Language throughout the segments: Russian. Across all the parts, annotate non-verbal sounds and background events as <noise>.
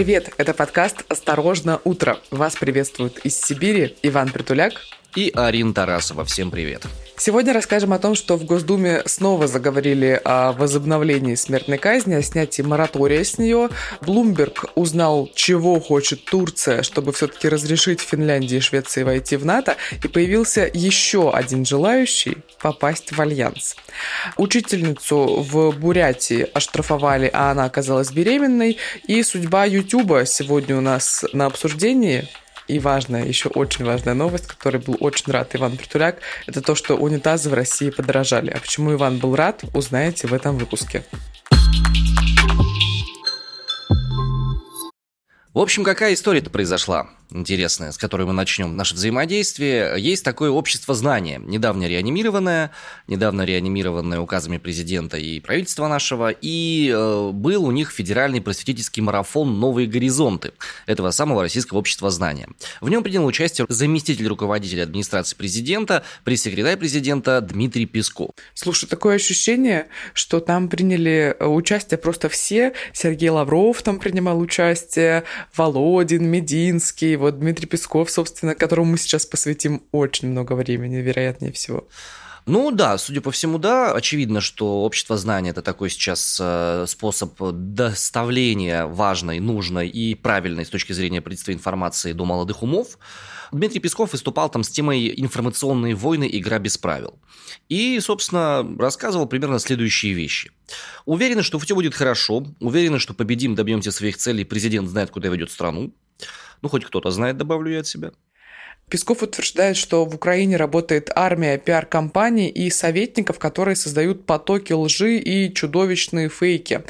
Привет, это подкаст «Осторожно, утро». Вас приветствуют из Сибири Иван Притуляк и Арин Тарасова. Всем привет. Сегодня расскажем о том, что в Госдуме снова заговорили о возобновлении смертной казни, о снятии моратория с нее. Блумберг узнал, чего хочет Турция, чтобы все-таки разрешить Финляндии и Швеции войти в НАТО, и появился еще один желающий попасть в альянс. Учительницу в Бурятии оштрафовали, а она оказалась беременной, и судьба Ютуба сегодня у нас на обсуждении. И важная, еще очень важная новость, которой был очень рад Иван Притуляк, это то, что унитазы в России подорожали. А почему Иван был рад, узнаете в этом выпуске. В общем, какая история-то произошла? интересная, с которой мы начнем наше взаимодействие. Есть такое общество знания, недавно реанимированное, недавно реанимированное указами президента и правительства нашего, и э, был у них федеральный просветительский марафон «Новые горизонты» этого самого российского общества знания. В нем принял участие заместитель руководителя администрации президента, пресс-секретарь президента Дмитрий Песков. Слушай, такое ощущение, что там приняли э, участие просто все. Сергей Лавров там принимал участие, Володин, Мединский, вот Дмитрий Песков, собственно, которому мы сейчас посвятим очень много времени, вероятнее всего. Ну да, судя по всему, да. Очевидно, что общество знания – это такой сейчас э, способ доставления важной, нужной и правильной с точки зрения предства информации до молодых умов. Дмитрий Песков выступал там с темой «Информационные войны. Игра без правил». И, собственно, рассказывал примерно следующие вещи. Уверены, что все будет хорошо, уверены, что победим, добьемся своих целей, президент знает, куда ведет страну. Ну, хоть кто-то знает, добавлю я от себя. Песков утверждает, что в Украине работает армия пиар-компаний и советников, которые создают потоки лжи и чудовищные фейки.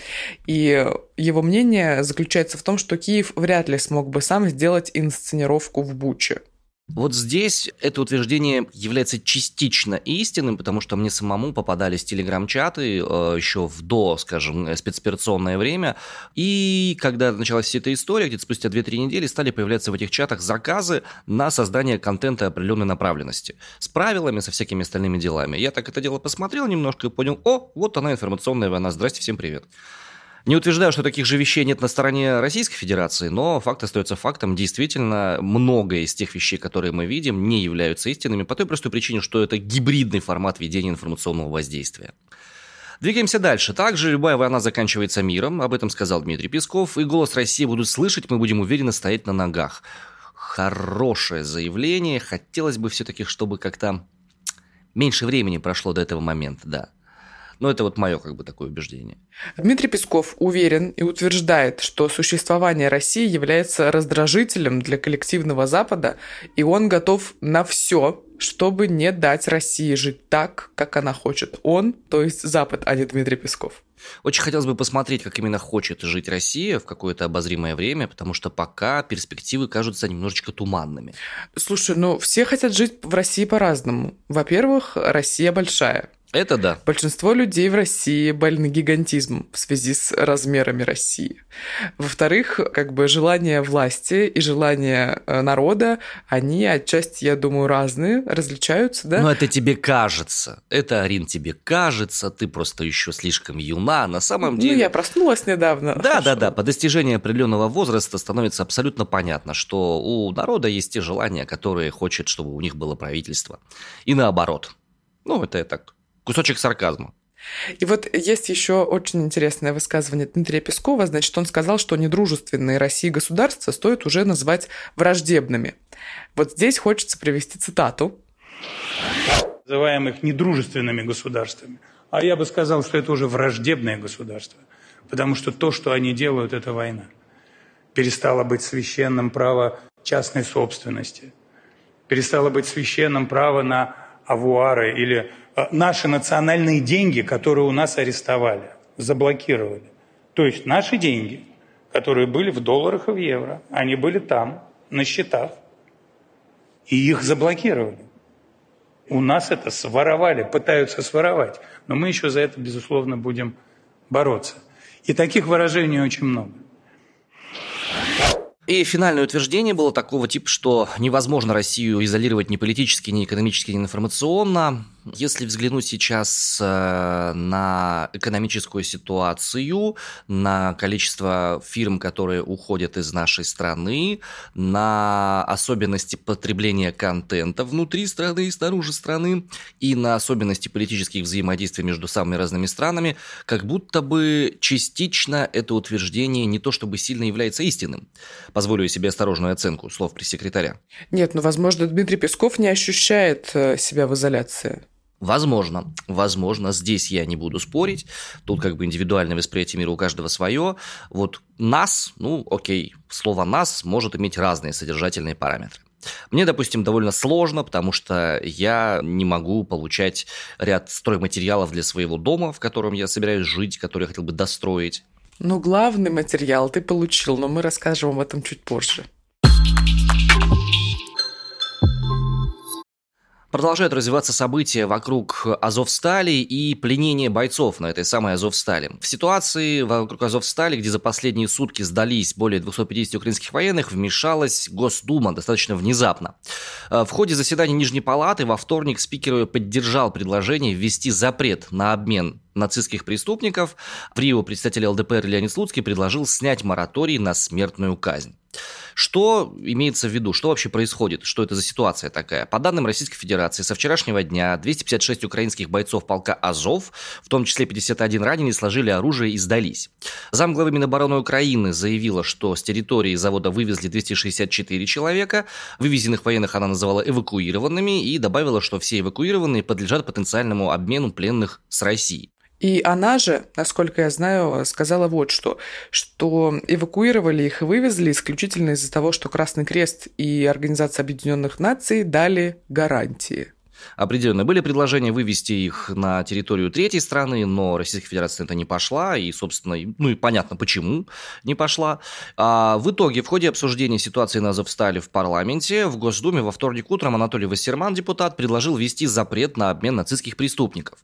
И его мнение заключается в том, что Киев вряд ли смог бы сам сделать инсценировку в Буче. Вот здесь это утверждение является частично истинным, потому что мне самому попадались телеграм-чаты э, еще в до, скажем, спецоперационное время. И когда началась вся эта история, где-то спустя 2-3 недели стали появляться в этих чатах заказы на создание контента определенной направленности. С правилами, со всякими остальными делами. Я так это дело посмотрел немножко и понял, о, вот она информационная война, здрасте, всем привет. Не утверждаю, что таких же вещей нет на стороне Российской Федерации, но факт остается фактом. Действительно, многое из тех вещей, которые мы видим, не являются истинными по той простой причине, что это гибридный формат ведения информационного воздействия. Двигаемся дальше. Также любая война заканчивается миром, об этом сказал Дмитрий Песков, и голос России будут слышать, мы будем уверенно стоять на ногах. Хорошее заявление, хотелось бы все-таки, чтобы как-то меньше времени прошло до этого момента, да. Но это вот мое как бы такое убеждение. Дмитрий Песков уверен и утверждает, что существование России является раздражителем для коллективного Запада, и он готов на все, чтобы не дать России жить так, как она хочет. Он, то есть Запад, а не Дмитрий Песков. Очень хотелось бы посмотреть, как именно хочет жить Россия в какое-то обозримое время, потому что пока перспективы кажутся немножечко туманными. Слушай, ну все хотят жить в России по-разному. Во-первых, Россия большая. Это да. Большинство людей в России больны гигантизмом в связи с размерами России. Во-вторых, как бы желание власти и желание э, народа, они отчасти, я думаю, разные, различаются, да? Но это тебе кажется. Это, Арин, тебе кажется, ты просто еще слишком юна. На самом ну, деле... Ну, я проснулась недавно. Да, да, да. По достижении определенного возраста становится абсолютно понятно, что у народа есть те желания, которые хочет, чтобы у них было правительство. И наоборот. Ну, это я так кусочек сарказма. И вот есть еще очень интересное высказывание Дмитрия Пескова. Значит, он сказал, что недружественные России государства стоит уже называть враждебными. Вот здесь хочется привести цитату. Называемых недружественными государствами. А я бы сказал, что это уже враждебное государство. Потому что то, что они делают, это война. Перестало быть священным право частной собственности. Перестало быть священным право на авуары или наши национальные деньги, которые у нас арестовали, заблокировали. То есть наши деньги, которые были в долларах и в евро, они были там, на счетах, и их заблокировали. У нас это своровали, пытаются своровать. Но мы еще за это, безусловно, будем бороться. И таких выражений очень много. И финальное утверждение было такого типа, что невозможно Россию изолировать ни политически, ни экономически, ни информационно. Если взглянуть сейчас э, на экономическую ситуацию, на количество фирм, которые уходят из нашей страны, на особенности потребления контента внутри страны и снаружи страны, и на особенности политических взаимодействий между самыми разными странами, как будто бы частично это утверждение не то чтобы сильно является истинным. Позволю себе осторожную оценку слов пресс-секретаря. Нет, ну, возможно, Дмитрий Песков не ощущает э, себя в изоляции. Возможно, возможно, здесь я не буду спорить. Тут как бы индивидуальное восприятие мира у каждого свое. Вот нас, ну окей, слово нас может иметь разные содержательные параметры. Мне, допустим, довольно сложно, потому что я не могу получать ряд стройматериалов для своего дома, в котором я собираюсь жить, который я хотел бы достроить. Ну, главный материал ты получил, но мы расскажем об этом чуть позже. Продолжают развиваться события вокруг Азовстали и пленения бойцов на этой самой Азовстали. В ситуации вокруг Азовстали, где за последние сутки сдались более 250 украинских военных, вмешалась Госдума достаточно внезапно. Э, в ходе заседания Нижней Палаты во вторник спикер поддержал предложение ввести запрет на обмен нацистских преступников. В Рио представитель ЛДПР Леонид Слуцкий предложил снять мораторий на смертную казнь. Что имеется в виду? Что вообще происходит? Что это за ситуация такая? По данным Российской Федерации, со вчерашнего дня 256 украинских бойцов полка «Азов», в том числе 51 раненые, сложили оружие и сдались. Замглавы Минобороны Украины заявила, что с территории завода вывезли 264 человека. Вывезенных военных она называла эвакуированными и добавила, что все эвакуированные подлежат потенциальному обмену пленных с Россией. И она же, насколько я знаю, сказала вот что, что эвакуировали их и вывезли исключительно из-за того, что Красный Крест и Организация Объединенных Наций дали гарантии. Определенно были предложения вывести их на территорию третьей страны, но Российская Федерация это не пошла, и, собственно, ну и понятно, почему не пошла. А в итоге, в ходе обсуждения ситуации на Азовстале в парламенте, в Госдуме во вторник утром Анатолий Вассерман, депутат, предложил ввести запрет на обмен нацистских преступников.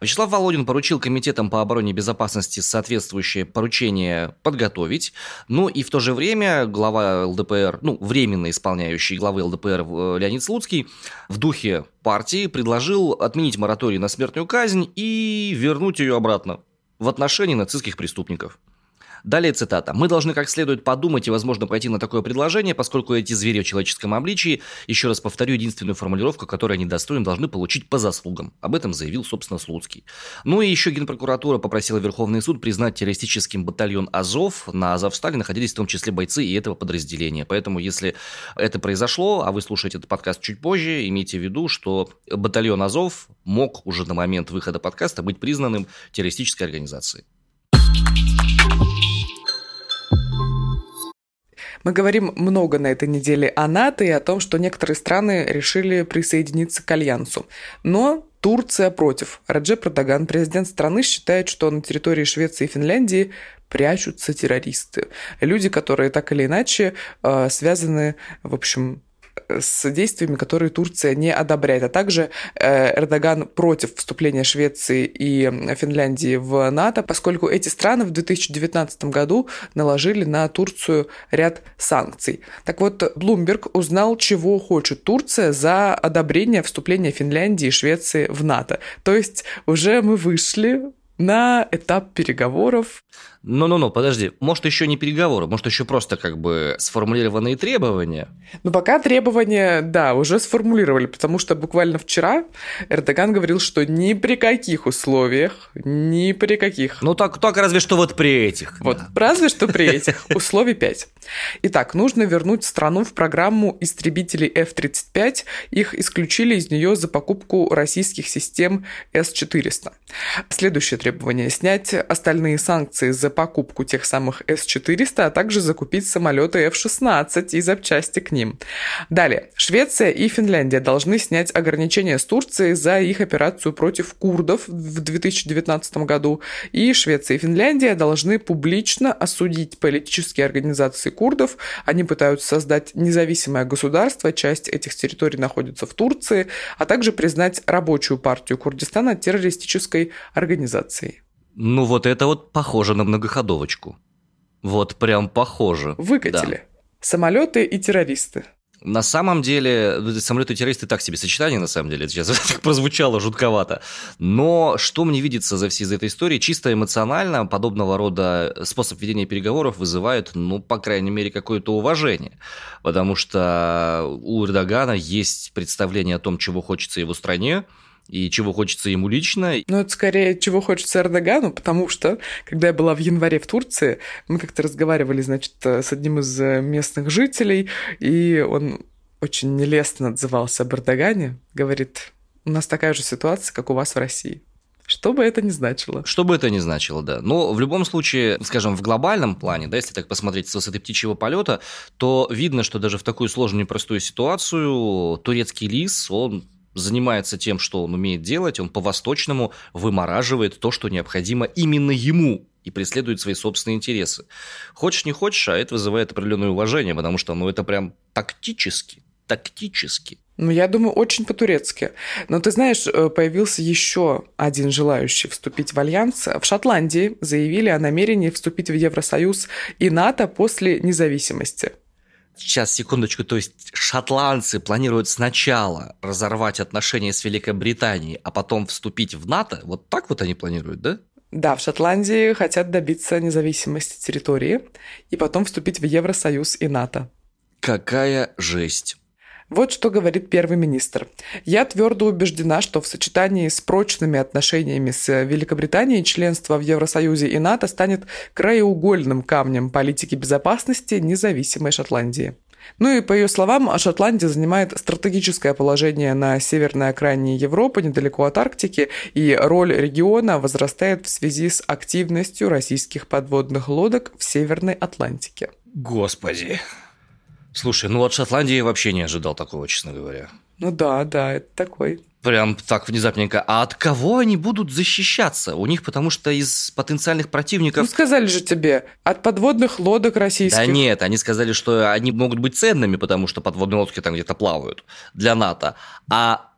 Вячеслав Володин поручил комитетам по обороне и безопасности соответствующее поручение подготовить, ну и в то же время глава ЛДПР, ну, временно исполняющий главы ЛДПР э, Леонид Слуцкий в духе партии предложил отменить мораторий на смертную казнь и вернуть ее обратно в отношении нацистских преступников. Далее цитата. «Мы должны как следует подумать и, возможно, пойти на такое предложение, поскольку эти звери в человеческом обличии, еще раз повторю, единственную формулировку, которую они достойны, должны получить по заслугам». Об этом заявил, собственно, Слуцкий. Ну и еще Генпрокуратура попросила Верховный суд признать террористическим батальон «Азов». На «Азовстале» находились в том числе бойцы и этого подразделения. Поэтому, если это произошло, а вы слушаете этот подкаст чуть позже, имейте в виду, что батальон «Азов» мог уже на момент выхода подкаста быть признанным террористической организацией. Мы говорим много на этой неделе о НАТО и о том, что некоторые страны решили присоединиться к Альянсу. Но Турция против. Раджеп Эрдоган, президент страны, считает, что на территории Швеции и Финляндии прячутся террористы. Люди, которые так или иначе э, связаны, в общем, с действиями, которые Турция не одобряет. А также э, Эрдоган против вступления Швеции и Финляндии в НАТО, поскольку эти страны в 2019 году наложили на Турцию ряд санкций. Так вот, Блумберг узнал, чего хочет Турция за одобрение вступления Финляндии и Швеции в НАТО. То есть уже мы вышли на этап переговоров. Ну-ну-ну, подожди. Может, еще не переговоры, может, еще просто как бы сформулированные требования? Ну, пока требования, да, уже сформулировали, потому что буквально вчера Эрдоган говорил, что ни при каких условиях, ни при каких... Ну, так, только разве что вот при этих. Вот, да. разве что при этих. Условий 5. Итак, нужно вернуть страну в программу истребителей F-35. Их исключили из нее за покупку российских систем С-400. Следующее требование – снять остальные санкции за покупку тех самых С-400, а также закупить самолеты F-16 и запчасти к ним. Далее. Швеция и Финляндия должны снять ограничения с Турцией за их операцию против курдов в 2019 году. И Швеция и Финляндия должны публично осудить политические организации курдов. Они пытаются создать независимое государство, часть этих территорий находится в Турции, а также признать рабочую партию Курдистана террористической организацией. Ну вот это вот похоже на многоходовочку. Вот прям похоже. Выкатили. Да. Самолеты и террористы. На самом деле, самолеты-террористы так себе сочетание, на самом деле, сейчас <laughs> так прозвучало жутковато. Но что мне видится за всей из этой истории, чисто эмоционально подобного рода способ ведения переговоров вызывает, ну, по крайней мере, какое-то уважение. Потому что у Эрдогана есть представление о том, чего хочется его стране, и чего хочется ему лично. Ну, это скорее, чего хочется Эрдогану, потому что, когда я была в январе в Турции, мы как-то разговаривали, значит, с одним из местных жителей, и он очень нелестно отзывался об Эрдогане, говорит, у нас такая же ситуация, как у вас в России. Что бы это ни значило. Что бы это ни значило, да. Но в любом случае, скажем, в глобальном плане, да, если так посмотреть с высоты птичьего полета, то видно, что даже в такую сложную непростую ситуацию турецкий лис, он занимается тем, что он умеет делать, он по-восточному вымораживает то, что необходимо именно ему, и преследует свои собственные интересы. Хочешь, не хочешь, а это вызывает определенное уважение, потому что, ну, это прям тактически, тактически. Ну, я думаю, очень по-турецки. Но ты знаешь, э, появился еще один желающий вступить в альянс. В Шотландии заявили о намерении вступить в Евросоюз и НАТО после независимости. Сейчас, секундочку, то есть шотландцы планируют сначала разорвать отношения с Великобританией, а потом вступить в НАТО? Вот так вот они планируют, да? Да, в Шотландии хотят добиться независимости территории и потом вступить в Евросоюз и НАТО. Какая жесть. Вот что говорит первый министр. «Я твердо убеждена, что в сочетании с прочными отношениями с Великобританией членство в Евросоюзе и НАТО станет краеугольным камнем политики безопасности независимой Шотландии». Ну и по ее словам, Шотландия занимает стратегическое положение на северной окраине Европы, недалеко от Арктики, и роль региона возрастает в связи с активностью российских подводных лодок в Северной Атлантике. Господи, Слушай, ну от Шотландии я вообще не ожидал такого, честно говоря. Ну да, да, это такой. Прям так внезапненько. А от кого они будут защищаться? У них потому что из потенциальных противников... Ну сказали же тебе, от подводных лодок российских. Да нет, они сказали, что они могут быть ценными, потому что подводные лодки там где-то плавают для НАТО. А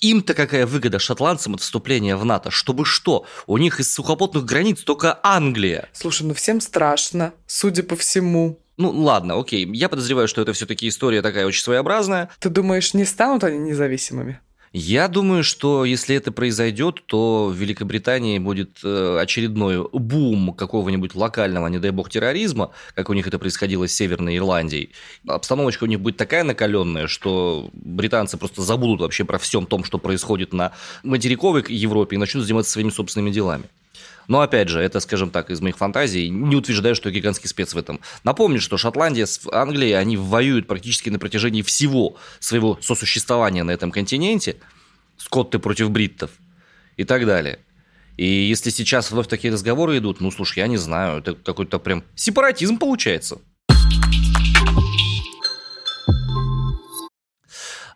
им-то какая выгода шотландцам от вступления в НАТО? Чтобы что? У них из сухопутных границ только Англия. Слушай, ну всем страшно, судя по всему. Ну, ладно, окей. Я подозреваю, что это все-таки история такая очень своеобразная. Ты думаешь, не станут они независимыми? Я думаю, что если это произойдет, то в Великобритании будет э, очередной бум какого-нибудь локального, не дай бог, терроризма, как у них это происходило с Северной Ирландией. Обстановочка у них будет такая накаленная, что британцы просто забудут вообще про всем том, что происходит на материковой Европе и начнут заниматься своими собственными делами. Но опять же, это, скажем так, из моих фантазий. Не утверждаю, что я гигантский спец в этом. Напомню, что Шотландия с Англией, они воюют практически на протяжении всего своего сосуществования на этом континенте. Скотты против бриттов и так далее. И если сейчас вновь такие разговоры идут, ну, слушай, я не знаю, это какой-то прям сепаратизм получается.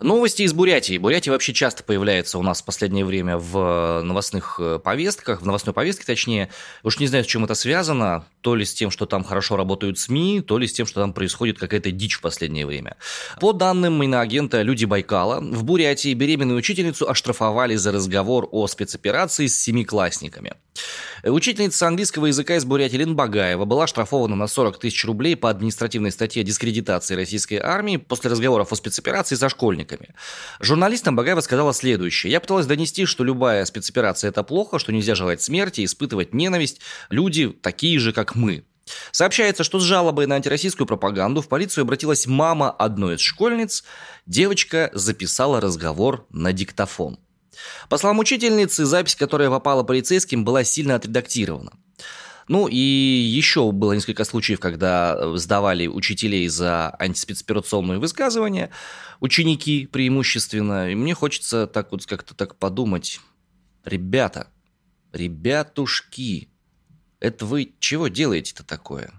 Новости из Бурятии. Бурятия вообще часто появляется у нас в последнее время в новостных э, повестках, в новостной повестке точнее. Уж не знаю, с чем это связано. То ли с тем, что там хорошо работают СМИ, то ли с тем, что там происходит какая-то дичь в последнее время. По данным иноагента «Люди Байкала», в Бурятии беременную учительницу оштрафовали за разговор о спецоперации с семиклассниками. Учительница английского языка из Бурятии Лен Багаева была штрафована на 40 тысяч рублей по административной статье дискредитации российской армии после разговоров о спецоперации со школьниками. Журналистам Багаева сказала следующее. «Я пыталась донести, что любая спецоперация – это плохо, что нельзя желать смерти, испытывать ненависть. Люди такие же, как мы. Сообщается, что с жалобой на антироссийскую пропаганду в полицию обратилась мама одной из школьниц. Девочка записала разговор на диктофон. По словам учительницы, запись, которая попала полицейским, была сильно отредактирована. Ну и еще было несколько случаев, когда сдавали учителей за антиспецоперационные высказывания, ученики преимущественно. И мне хочется так вот как-то так подумать. Ребята, ребятушки, это вы чего делаете-то такое?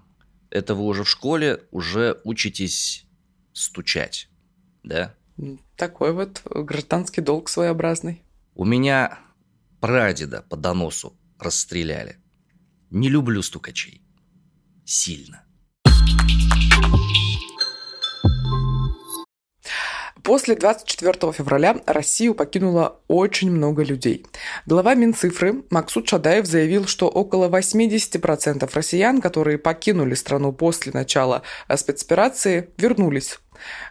Это вы уже в школе уже учитесь стучать, да? Такой вот гражданский долг своеобразный. У меня прадеда по доносу расстреляли. Не люблю стукачей. Сильно. После 24 февраля Россию покинуло очень много людей. Глава Минцифры Максут Шадаев заявил, что около 80% россиян, которые покинули страну после начала спецоперации, вернулись.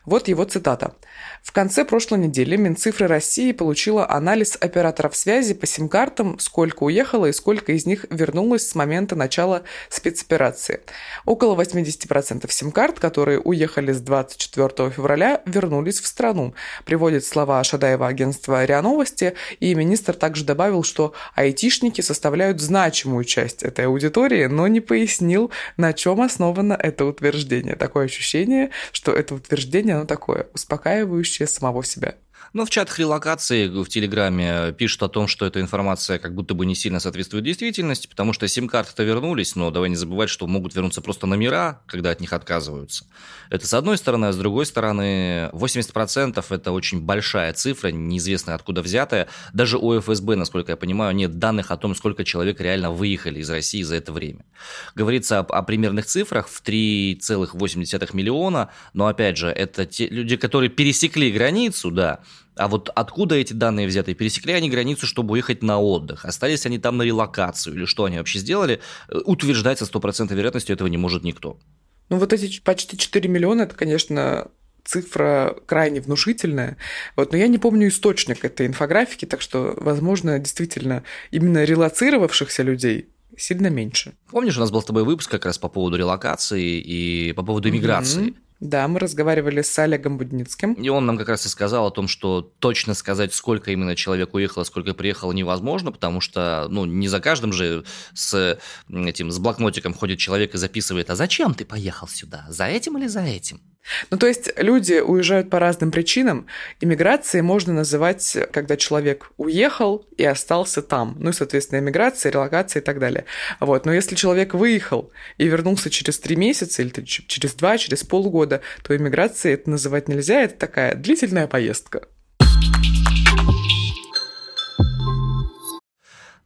Вот его цитата. В конце прошлой недели Минцифры России получила анализ операторов связи по сим-картам, сколько уехало и сколько из них вернулось с момента начала спецоперации. Около 80% сим-карт, которые уехали с 24 февраля, вернулись в страну, приводит слова Шадаева агентства РИА Новости, и министр также добавил, что айтишники составляют значимую часть этой аудитории, но не пояснил, на чем основано это утверждение. Такое ощущение, что это утверждение, оно такое успокаивающее самого себя. Но в чатах релокации в Телеграме пишут о том, что эта информация как будто бы не сильно соответствует действительности, потому что сим-карты-то вернулись, но давай не забывать, что могут вернуться просто номера, когда от них отказываются. Это с одной стороны, а с другой стороны, 80% это очень большая цифра, неизвестно откуда взятая. Даже у ФСБ, насколько я понимаю, нет данных о том, сколько человек реально выехали из России за это время. Говорится о, о примерных цифрах в 3,8 миллиона, но опять же, это те люди, которые пересекли границу, да, а вот откуда эти данные взяты? Пересекли они границу, чтобы уехать на отдых? Остались они там на релокацию? Или что они вообще сделали? Э, утверждать со стопроцентной вероятностью этого не может никто. Ну вот эти почти 4 миллиона, это, конечно, цифра крайне внушительная. Вот, но я не помню источник этой инфографики, так что, возможно, действительно, именно релацировавшихся людей сильно меньше. Помнишь, у нас был с тобой выпуск как раз по поводу релокации и по поводу иммиграции? Mm-hmm. Да, мы разговаривали с Олегом Будницким. И он нам как раз и сказал о том, что точно сказать, сколько именно человек уехало, сколько приехало, невозможно, потому что, ну, не за каждым же с этим, с блокнотиком ходит человек и записывает, а зачем ты поехал сюда? За этим или за этим? Ну, то есть люди уезжают по разным причинам. Иммиграцией можно называть, когда человек уехал и остался там. Ну и, соответственно, иммиграция, релокация и так далее. Вот. Но если человек выехал и вернулся через три месяца или через два, через полгода, то иммиграцией это называть нельзя. Это такая длительная поездка.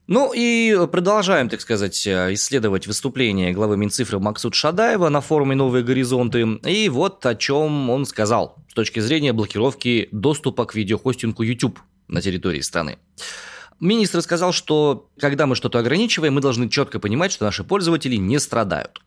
Ну и продолжаем, так сказать, исследовать выступление главы Минцифры Максут Шадаева на форуме «Новые горизонты». И вот о чем он сказал с точки зрения блокировки доступа к видеохостингу YouTube на территории страны. Министр сказал, что когда мы что-то ограничиваем, мы должны четко понимать, что наши пользователи не страдают.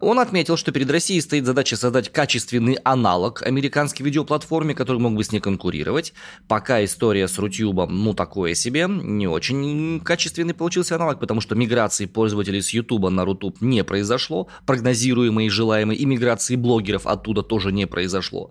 Он отметил, что перед Россией стоит задача создать качественный аналог американской видеоплатформе, который мог бы с ней конкурировать. Пока история с Рутюбом, ну, такое себе, не очень качественный получился аналог, потому что миграции пользователей с Ютуба на Рутуб не произошло, прогнозируемой и желаемой, и миграции блогеров оттуда тоже не произошло.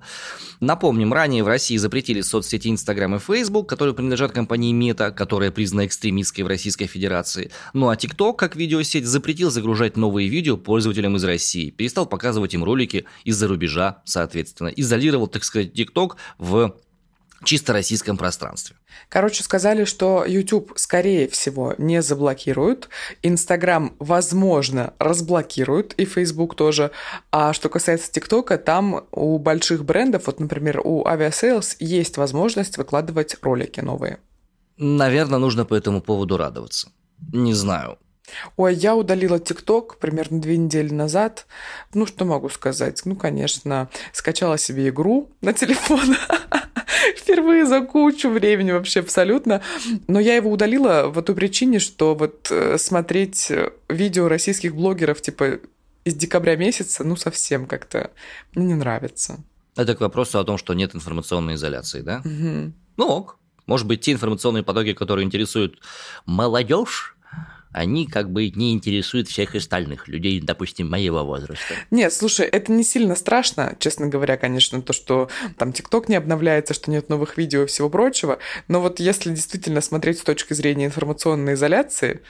Напомним, ранее в России запретили соцсети Instagram и Facebook, которые принадлежат компании Meta, которая признана экстремистской в Российской Федерации. Ну а TikTok, как видеосеть, запретил загружать новые видео пользователям из России, перестал показывать им ролики из-за рубежа, соответственно, изолировал, так сказать, TikTok в чисто российском пространстве. Короче, сказали, что YouTube, скорее всего, не заблокируют, Instagram, возможно, разблокируют, и Facebook тоже. А что касается ТикТока, там у больших брендов, вот, например, у Aviasales, есть возможность выкладывать ролики новые. Наверное, нужно по этому поводу радоваться. Не знаю. Ой, я удалила ТикТок примерно две недели назад. Ну, что могу сказать? Ну, конечно, скачала себе игру на телефон. <laughs> Впервые за кучу времени вообще абсолютно. Но я его удалила по той причине, что вот э, смотреть видео российских блогеров типа из декабря месяца, ну, совсем как-то мне не нравится. Это к вопросу о том, что нет информационной изоляции, да? Угу. Ну ок. Может быть, те информационные потоки, которые интересуют молодежь, они как бы не интересуют всех остальных людей, допустим, моего возраста. Нет, слушай, это не сильно страшно, честно говоря, конечно, то, что там ТикТок не обновляется, что нет новых видео и всего прочего, но вот если действительно смотреть с точки зрения информационной изоляции,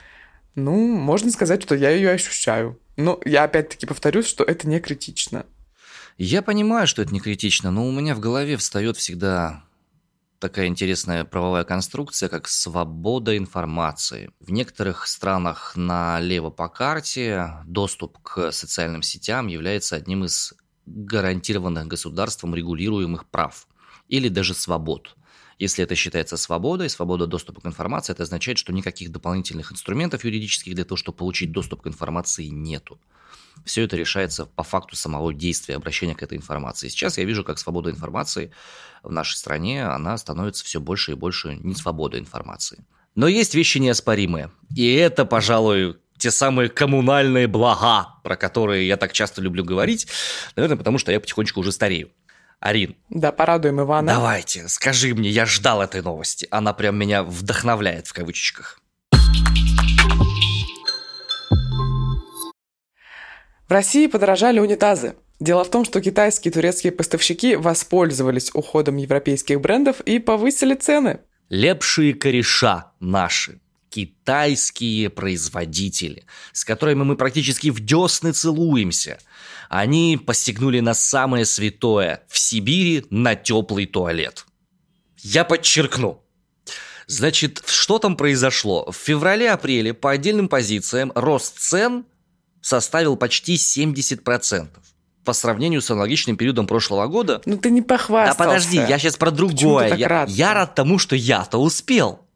ну, можно сказать, что я ее ощущаю. Но я опять-таки повторюсь, что это не критично. Я понимаю, что это не критично, но у меня в голове встает всегда такая интересная правовая конструкция, как свобода информации. В некоторых странах налево по карте доступ к социальным сетям является одним из гарантированных государством регулируемых прав или даже свобод. Если это считается свободой, свобода доступа к информации, это означает, что никаких дополнительных инструментов юридических для того, чтобы получить доступ к информации, нету все это решается по факту самого действия, обращения к этой информации. Сейчас я вижу, как свобода информации в нашей стране, она становится все больше и больше не свободой информации. Но есть вещи неоспоримые. И это, пожалуй, те самые коммунальные блага, про которые я так часто люблю говорить, наверное, потому что я потихонечку уже старею. Арин. Да, порадуем Ивана. Давайте, скажи мне, я ждал этой новости. Она прям меня вдохновляет в кавычках. В России подорожали унитазы. Дело в том, что китайские и турецкие поставщики воспользовались уходом европейских брендов и повысили цены. Лепшие кореша наши, китайские производители, с которыми мы практически в десны целуемся, они постигнули на самое святое в Сибири на теплый туалет. Я подчеркну, Значит, что там произошло? В феврале-апреле по отдельным позициям рост цен составил почти 70% по сравнению с аналогичным периодом прошлого года. Ну ты не похвастался. Да подожди, я сейчас про другое. Я, рад? я рад тому, что я-то успел.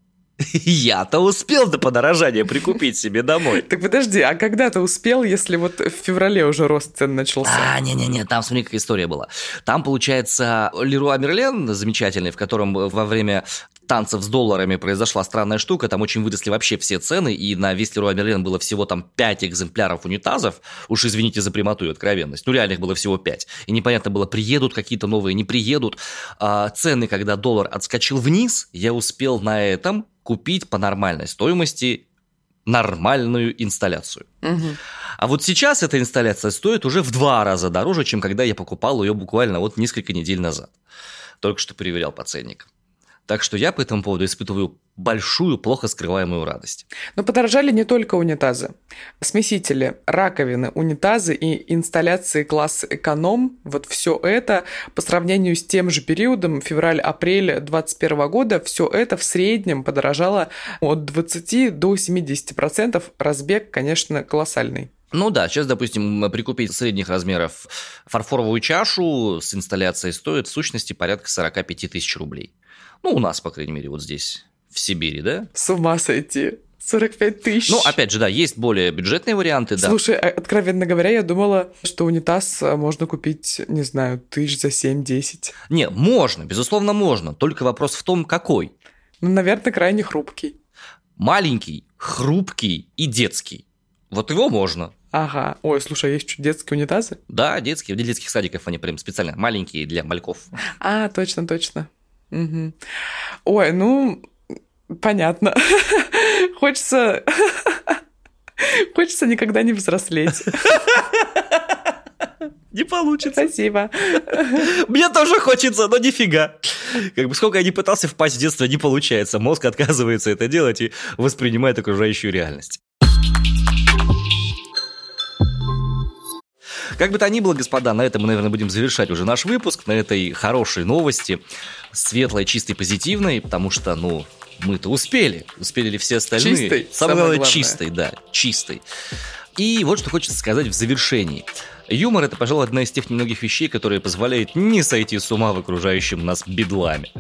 Я-то успел до подорожания прикупить себе домой. Так подожди, а когда ты успел, если вот в феврале уже рост цен начался? А, не-не-не, там смотри, какая история была. Там, получается, Леруа Мерлен замечательный, в котором во время танцев с долларами произошла странная штука, там очень выросли вообще все цены, и на весь Леруа Мерлен было всего там 5 экземпляров унитазов, уж извините за прямоту и откровенность, ну реально их было всего 5, и непонятно было, приедут какие-то новые, не приедут. А, цены, когда доллар отскочил вниз, я успел на этом купить по нормальной стоимости нормальную инсталляцию. Угу. А вот сейчас эта инсталляция стоит уже в два раза дороже, чем когда я покупал ее буквально вот несколько недель назад. Только что проверял по ценникам. Так что я по этому поводу испытываю большую, плохо скрываемую радость. Но подорожали не только унитазы. Смесители, раковины, унитазы и инсталляции класс эконом, вот все это по сравнению с тем же периодом, февраль-апрель 2021 года, все это в среднем подорожало от 20 до 70%. Разбег, конечно, колоссальный. Ну да, сейчас, допустим, прикупить средних размеров фарфоровую чашу с инсталляцией стоит в сущности порядка 45 тысяч рублей. Ну, у нас, по крайней мере, вот здесь, в Сибири, да? С ума сойти. 45 тысяч. Ну, опять же, да, есть более бюджетные варианты, да. Слушай, а, откровенно говоря, я думала, что унитаз а, можно купить, не знаю, тысяч за 7-10. Не, можно, безусловно, можно. Только вопрос в том, какой. Ну, наверное, крайне хрупкий. Маленький, хрупкий и детский. Вот его можно. Ага. Ой, слушай, а есть что, детские унитазы? Да, детские. Для детских садиков они прям специально маленькие для мальков. А, точно, точно. Угу. Ой, ну, понятно. <laughs> Хочется... <laughs> Хочется никогда не взрослеть. <laughs> Не получится. Спасибо. Мне тоже хочется, но нифига. Как бы сколько я не пытался впасть в детство, не получается. Мозг отказывается это делать и воспринимает окружающую реальность. Как бы то ни было, господа, на этом мы, наверное, будем завершать уже наш выпуск, на этой хорошей новости, светлой, чистой, позитивной, потому что, ну, мы-то успели. Успели ли все остальные? Чистой. Самое, главное, главное, чистой, да, чистой. И вот что хочется сказать в завершении. Юмор – это, пожалуй, одна из тех немногих вещей, которые позволяет не сойти с ума в окружающем нас бедламе.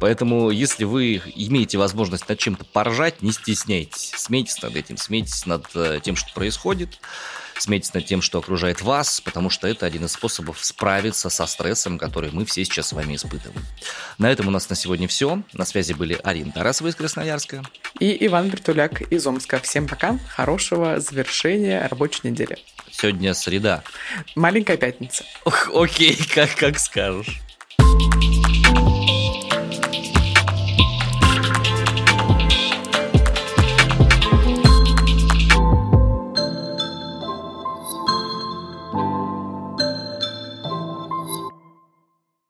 Поэтому, если вы имеете возможность над чем-то поржать, не стесняйтесь. Смейтесь над этим, смейтесь над э, тем, что происходит смейтесь над тем, что окружает вас, потому что это один из способов справиться со стрессом, который мы все сейчас с вами испытываем. На этом у нас на сегодня все. На связи были Арина Тарасова из Красноярска. И Иван Притуляк из Омска. Всем пока. Хорошего завершения рабочей недели. Сегодня среда. Маленькая пятница. Ох, окей, <laughs> как, как скажешь.